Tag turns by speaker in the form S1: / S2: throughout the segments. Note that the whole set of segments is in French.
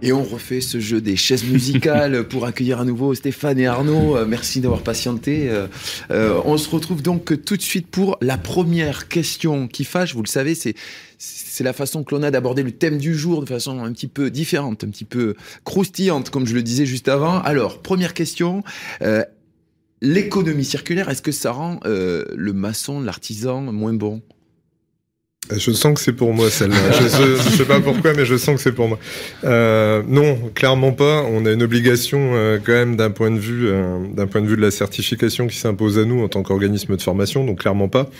S1: Et on refait ce jeu des chaises musicales pour accueillir à nouveau Stéphane et Arnaud. Euh, merci d'avoir patienté. Euh, euh, on se retrouve donc tout de suite pour la première question qui fâche. Vous le savez, c'est c'est la façon que l'on a d'aborder le thème du jour de façon un petit peu différente, un petit peu croustillante, comme je le disais juste avant. Alors, première question. L'économie circulaire, est-ce que ça rend le maçon, l'artisan moins bon?
S2: Je sens que c'est pour moi celle-là. je, ne sais pas pourquoi, mais je sens que c'est pour moi. Euh, non, clairement pas. On a une obligation euh, quand même d'un point de vue, euh, d'un point de vue de la certification qui s'impose à nous en tant qu'organisme de formation. Donc clairement pas.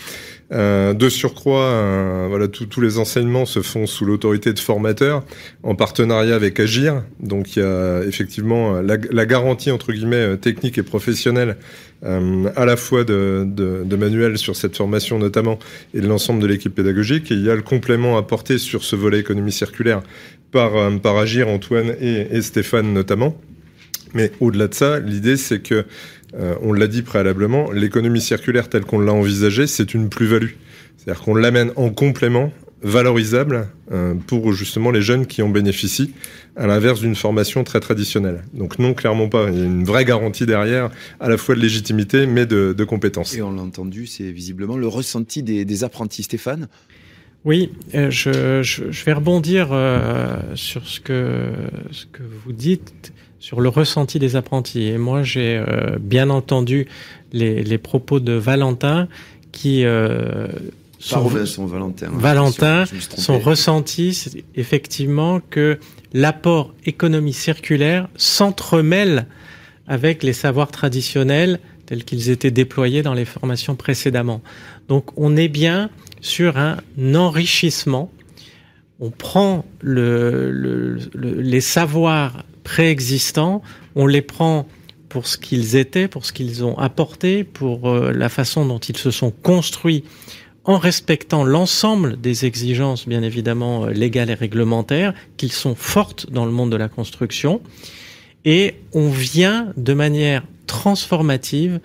S2: Euh, de surcroît, euh, voilà, tous les enseignements se font sous l'autorité de formateurs en partenariat avec Agir. Donc il y a effectivement la, la garantie entre guillemets technique et professionnelle euh, à la fois de, Manuel sur cette formation notamment et de l'ensemble de l'équipe pédagogique. Et il y a le complément apporté sur ce volet économie circulaire par, euh, Agir, Antoine et Stéphane notamment. Mais au-delà de ça, l'idée c'est que, euh, on l'a dit préalablement, l'économie circulaire telle qu'on l'a envisagée, c'est une plus-value. C'est-à-dire qu'on l'amène en complément valorisable euh, pour justement les jeunes qui en bénéficient, à l'inverse d'une formation très traditionnelle. Donc non, clairement pas. Il y a une vraie garantie derrière, à la fois de légitimité, mais de, de compétences.
S1: Et on l'a entendu, c'est visiblement le ressenti des, des apprentis. Stéphane?
S3: Oui, euh, je, je, je, vais rebondir euh, sur ce que, ce que vous dites, sur le ressenti des apprentis. Et moi, j'ai euh, bien entendu les, les, propos de Valentin qui euh,
S1: son, Valentin.
S3: Valentin, son ressenti, c'est effectivement que l'apport économie circulaire s'entremêle avec les savoirs traditionnels tels qu'ils étaient déployés dans les formations précédemment. Donc on est bien sur un enrichissement. On prend le, le, les savoirs préexistants, on les prend pour ce qu'ils étaient, pour ce qu'ils ont apporté, pour euh, la façon dont ils se sont construits en respectant l'ensemble des exigences, bien évidemment, euh, légales et réglementaires, qu'ils sont fortes dans le monde de la construction. Et on vient de manière transformative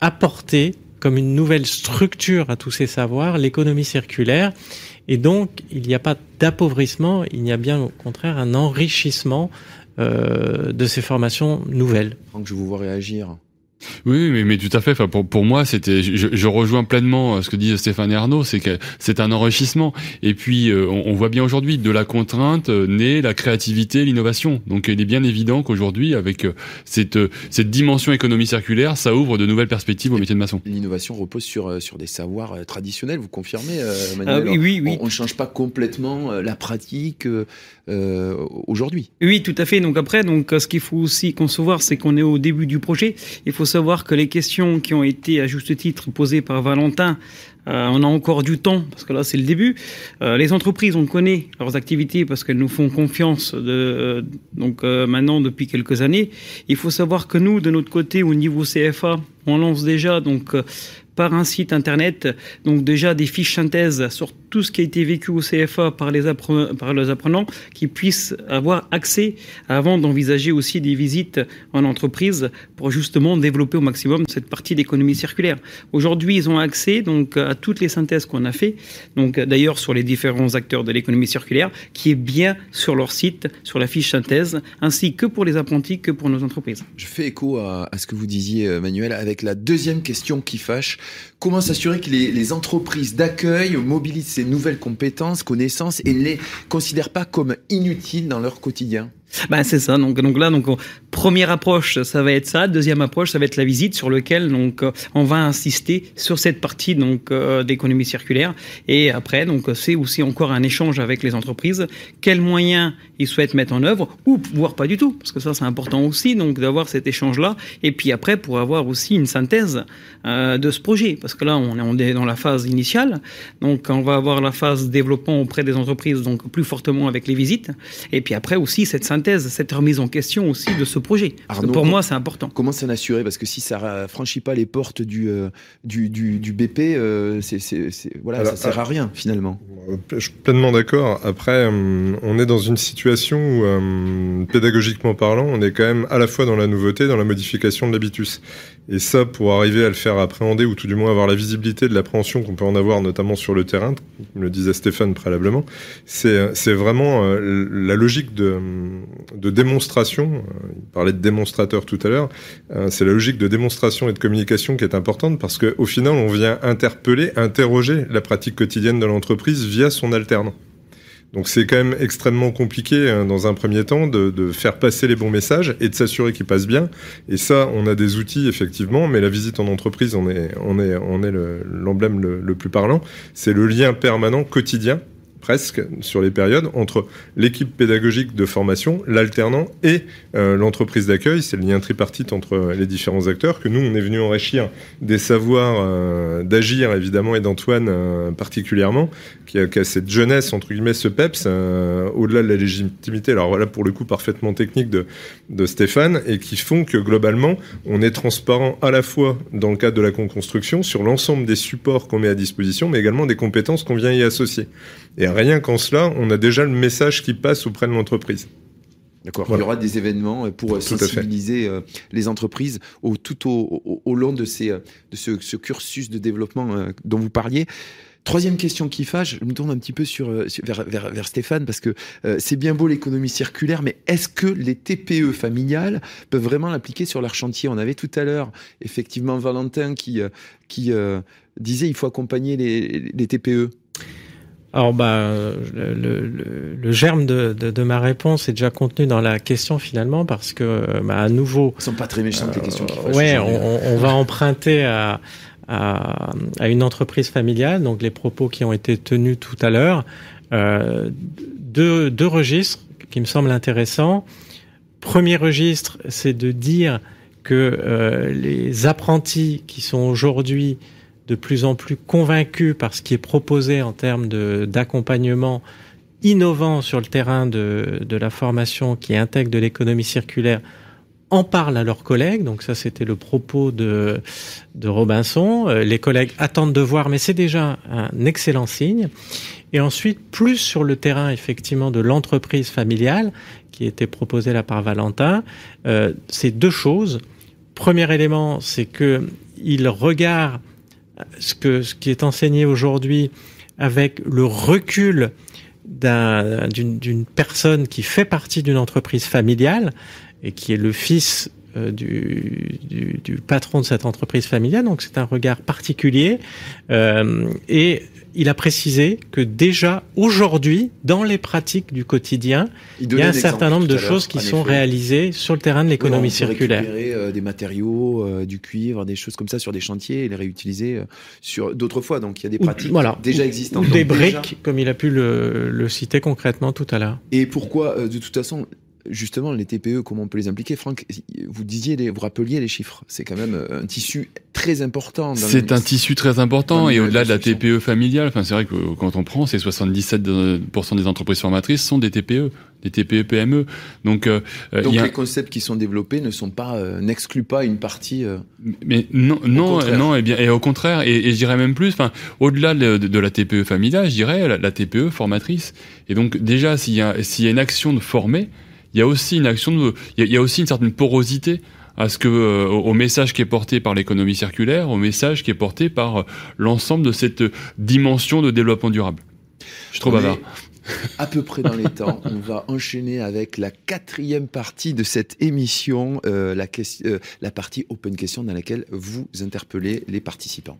S3: apporter comme une nouvelle structure à tous ces savoirs l'économie circulaire. Et donc, il n'y a pas d'appauvrissement, il y a bien au contraire un enrichissement euh, de ces formations nouvelles.
S1: que je vous vois réagir.
S4: Oui, mais, mais tout à fait. Enfin, pour, pour moi, c'était, je, je, rejoins pleinement euh, ce que dit Stéphane et Arnaud, c'est que c'est un enrichissement. Et puis, euh, on, on, voit bien aujourd'hui, de la contrainte euh, naît la créativité, l'innovation. Donc, il est bien évident qu'aujourd'hui, avec cette, cette dimension économie circulaire, ça ouvre de nouvelles perspectives au métier de maçon.
S1: L'innovation repose sur, sur des savoirs traditionnels, vous confirmez, Manuel
S3: ah, oui, oui, oui.
S1: On ne change pas complètement la pratique euh, aujourd'hui.
S5: Oui, tout à fait. Donc après, donc ce qu'il faut aussi concevoir, c'est qu'on est au début du projet. Il faut savoir que les questions qui ont été à juste titre posées par Valentin euh, on a encore du temps parce que là c'est le début. Euh, les entreprises, on connaît leurs activités parce qu'elles nous font confiance de, euh, donc euh, maintenant depuis quelques années. Il faut savoir que nous, de notre côté, au niveau CFA, on lance déjà donc euh, par un site internet, donc déjà des fiches synthèses sur tout ce qui a été vécu au CFA par les, apprenants, qui puissent avoir accès avant d'envisager aussi des visites en entreprise pour justement développer au maximum cette partie d'économie circulaire. Aujourd'hui, ils ont accès donc à toutes les synthèses qu'on a fait, donc d'ailleurs sur les différents acteurs de l'économie circulaire, qui est bien sur leur site, sur la fiche synthèse, ainsi que pour les apprentis que pour nos entreprises.
S1: Je fais écho à, à ce que vous disiez, Manuel, avec la deuxième question qui fâche Comment s'assurer que les, entreprises d'accueil mobilisent ces nouvelles compétences, connaissances et ne les considèrent pas comme inutiles dans leur quotidien?
S5: Ben c'est ça. Première approche, ça va être ça. Deuxième approche, ça va être la visite sur lequel donc euh, on va insister sur cette partie donc euh, d'économie circulaire. Et après, donc c'est aussi encore un échange avec les entreprises. Quels moyens ils souhaitent mettre en œuvre ou voire pas du tout, parce que ça c'est important aussi donc d'avoir cet échange là. Et puis après pour avoir aussi une synthèse euh, de ce projet, parce que là on est, on est dans la phase initiale. Donc on va avoir la phase développement auprès des entreprises donc plus fortement avec les visites. Et puis après aussi cette synthèse cette remise en question aussi de ce projet. pour moi, c'est important.
S1: Comment s'en assurer? Parce que si ça franchit pas les portes du, euh, du, du, du, BP, euh, c'est, voilà, Alors, ça sert à rien finalement.
S2: Je suis pleinement d'accord. Après, euh, on est dans une situation où, euh, pédagogiquement parlant, on est quand même à la fois dans la nouveauté, dans la modification de l'habitus. Et ça, pour arriver à le faire appréhender, ou tout du moins avoir la visibilité de l'appréhension qu'on peut en avoir, notamment sur le terrain, comme le disait Stéphane préalablement, c'est vraiment euh, la logique de, de démonstration. Il parlait de démonstrateur tout à l'heure. C'est la logique de démonstration et de communication qui est importante parce qu'au final, on vient interpeller, interroger la pratique quotidienne de l'entreprise via son alternant. Donc c'est quand même extrêmement compliqué hein, dans un premier temps de, de, faire passer les bons messages et de s'assurer qu'ils passent bien. Et ça, on a des outils effectivement, mais la visite en entreprise, on est, on est, on est l'emblème le, plus parlant. C'est le lien permanent quotidien presque sur les périodes entre l'équipe pédagogique de formation, l'alternant et euh, l'entreprise d'accueil. C'est le lien tripartite entre les différents acteurs que nous, on est venu enrichir des savoirs euh, d'agir évidemment et d'Antoine euh, particulièrement, qui a, cette jeunesse entre guillemets, ce peps au-delà de la légitimité. Alors voilà pour le coup parfaitement technique de, Stéphane et qui font que globalement on est transparent à la fois dans le cadre de la co-construction sur l'ensemble des supports qu'on met à disposition, mais également des compétences qu'on vient y associer. Et rien qu'en cela, on a déjà le message qui passe auprès de l'entreprise.
S1: D'accord. Il y aura des événements pour sensibiliser euh, les entreprises au, tout au, au, long de, ces, euh, de ce, ce, cursus de développement euh, dont vous parliez. Troisième question qui fâche, je me tourne un petit peu sur, vers, vers, vers Stéphane, parce que c'est bien beau l'économie circulaire, mais est-ce que les TPE familiales peuvent vraiment l'appliquer sur leur chantier? On avait tout à l'heure, effectivement, Valentin qui, qui disait il faut accompagner les, les TPE.
S3: Alors, bah, le, le, le germe de, de, de, ma réponse est déjà contenu dans la question finalement, parce que, bah, à nouveau.
S1: Elles sont pas très méchantes les questions.
S3: Euh, ouais, on, on, va emprunter à, à, à, une entreprise familiale, donc les propos qui ont été tenus tout à l'heure, euh, deux, deux registres qui me semblent intéressants. Premier registre, c'est de dire que euh, les apprentis qui sont aujourd'hui de plus en plus convaincus par ce qui est proposé en termes d'accompagnement innovant sur le terrain de, la formation qui intègre de l'économie circulaire en parlent à leurs collègues. Donc ça, c'était le propos de, de Robinson. Euh, les collègues attendent de voir, mais c'est déjà un excellent signe. Et ensuite, plus sur le terrain, effectivement, de l'entreprise familiale, qui était proposée là par Valentin, euh, c'est deux choses. Premier élément, c'est que il regarde ce, que, ce qui est enseigné aujourd'hui avec le recul d'une personne qui fait partie d'une entreprise familiale et qui est le fils euh, du, du, du, patron de cette entreprise familiale. Donc c'est un regard particulier. Euh, et il a précisé que déjà aujourd'hui, dans les pratiques du quotidien, il, y a un certain nombre de choses qui sont réalisées sur le terrain de l'économie circulaire.
S1: Récupérer euh, des matériaux, euh, du cuivre, des choses comme ça sur des chantiers et les réutiliser euh, sur d'autres fois. Donc il y a des pratiques voilà. déjà existantes.
S3: Ou des briques, comme il a pu le, le citer concrètement tout à l'heure.
S1: Et pourquoi, de toute façon, justement, les TPE, comment on peut les impliquer? Franck, vous disiez, les, vous rappeliez les chiffres. C'est quand même euh, un tissu très important.
S4: C'est un tissu très important et au-delà de la TPE familiale, enfin, c'est vrai que quand on prend, c'est 77% des entreprises formatrices sont des TPE des TPE PME. Donc,
S1: euh, donc les concepts qui sont développés ne sont pas euh, n'excluent pas une partie. Euh,
S4: mais non, non, non, et bien, et au contraire, et, et je dirais même plus. Enfin, au-delà de, de, la TPE familiale, je dirais la, la, TPE formatrice. Et donc déjà, s'il y a s'il y a une action de former, il y a aussi une action de, il y a, aussi une certaine porosité à ce que euh, au message qui est porté par l'économie circulaire, au message qui est porté par euh, l'ensemble de cette dimension de développement durable. Je trop bavard.
S1: À peu près dans les temps, on va enchaîner avec la quatrième partie de cette émission, euh, la, euh, la partie open question dans laquelle vous interpellez les participants.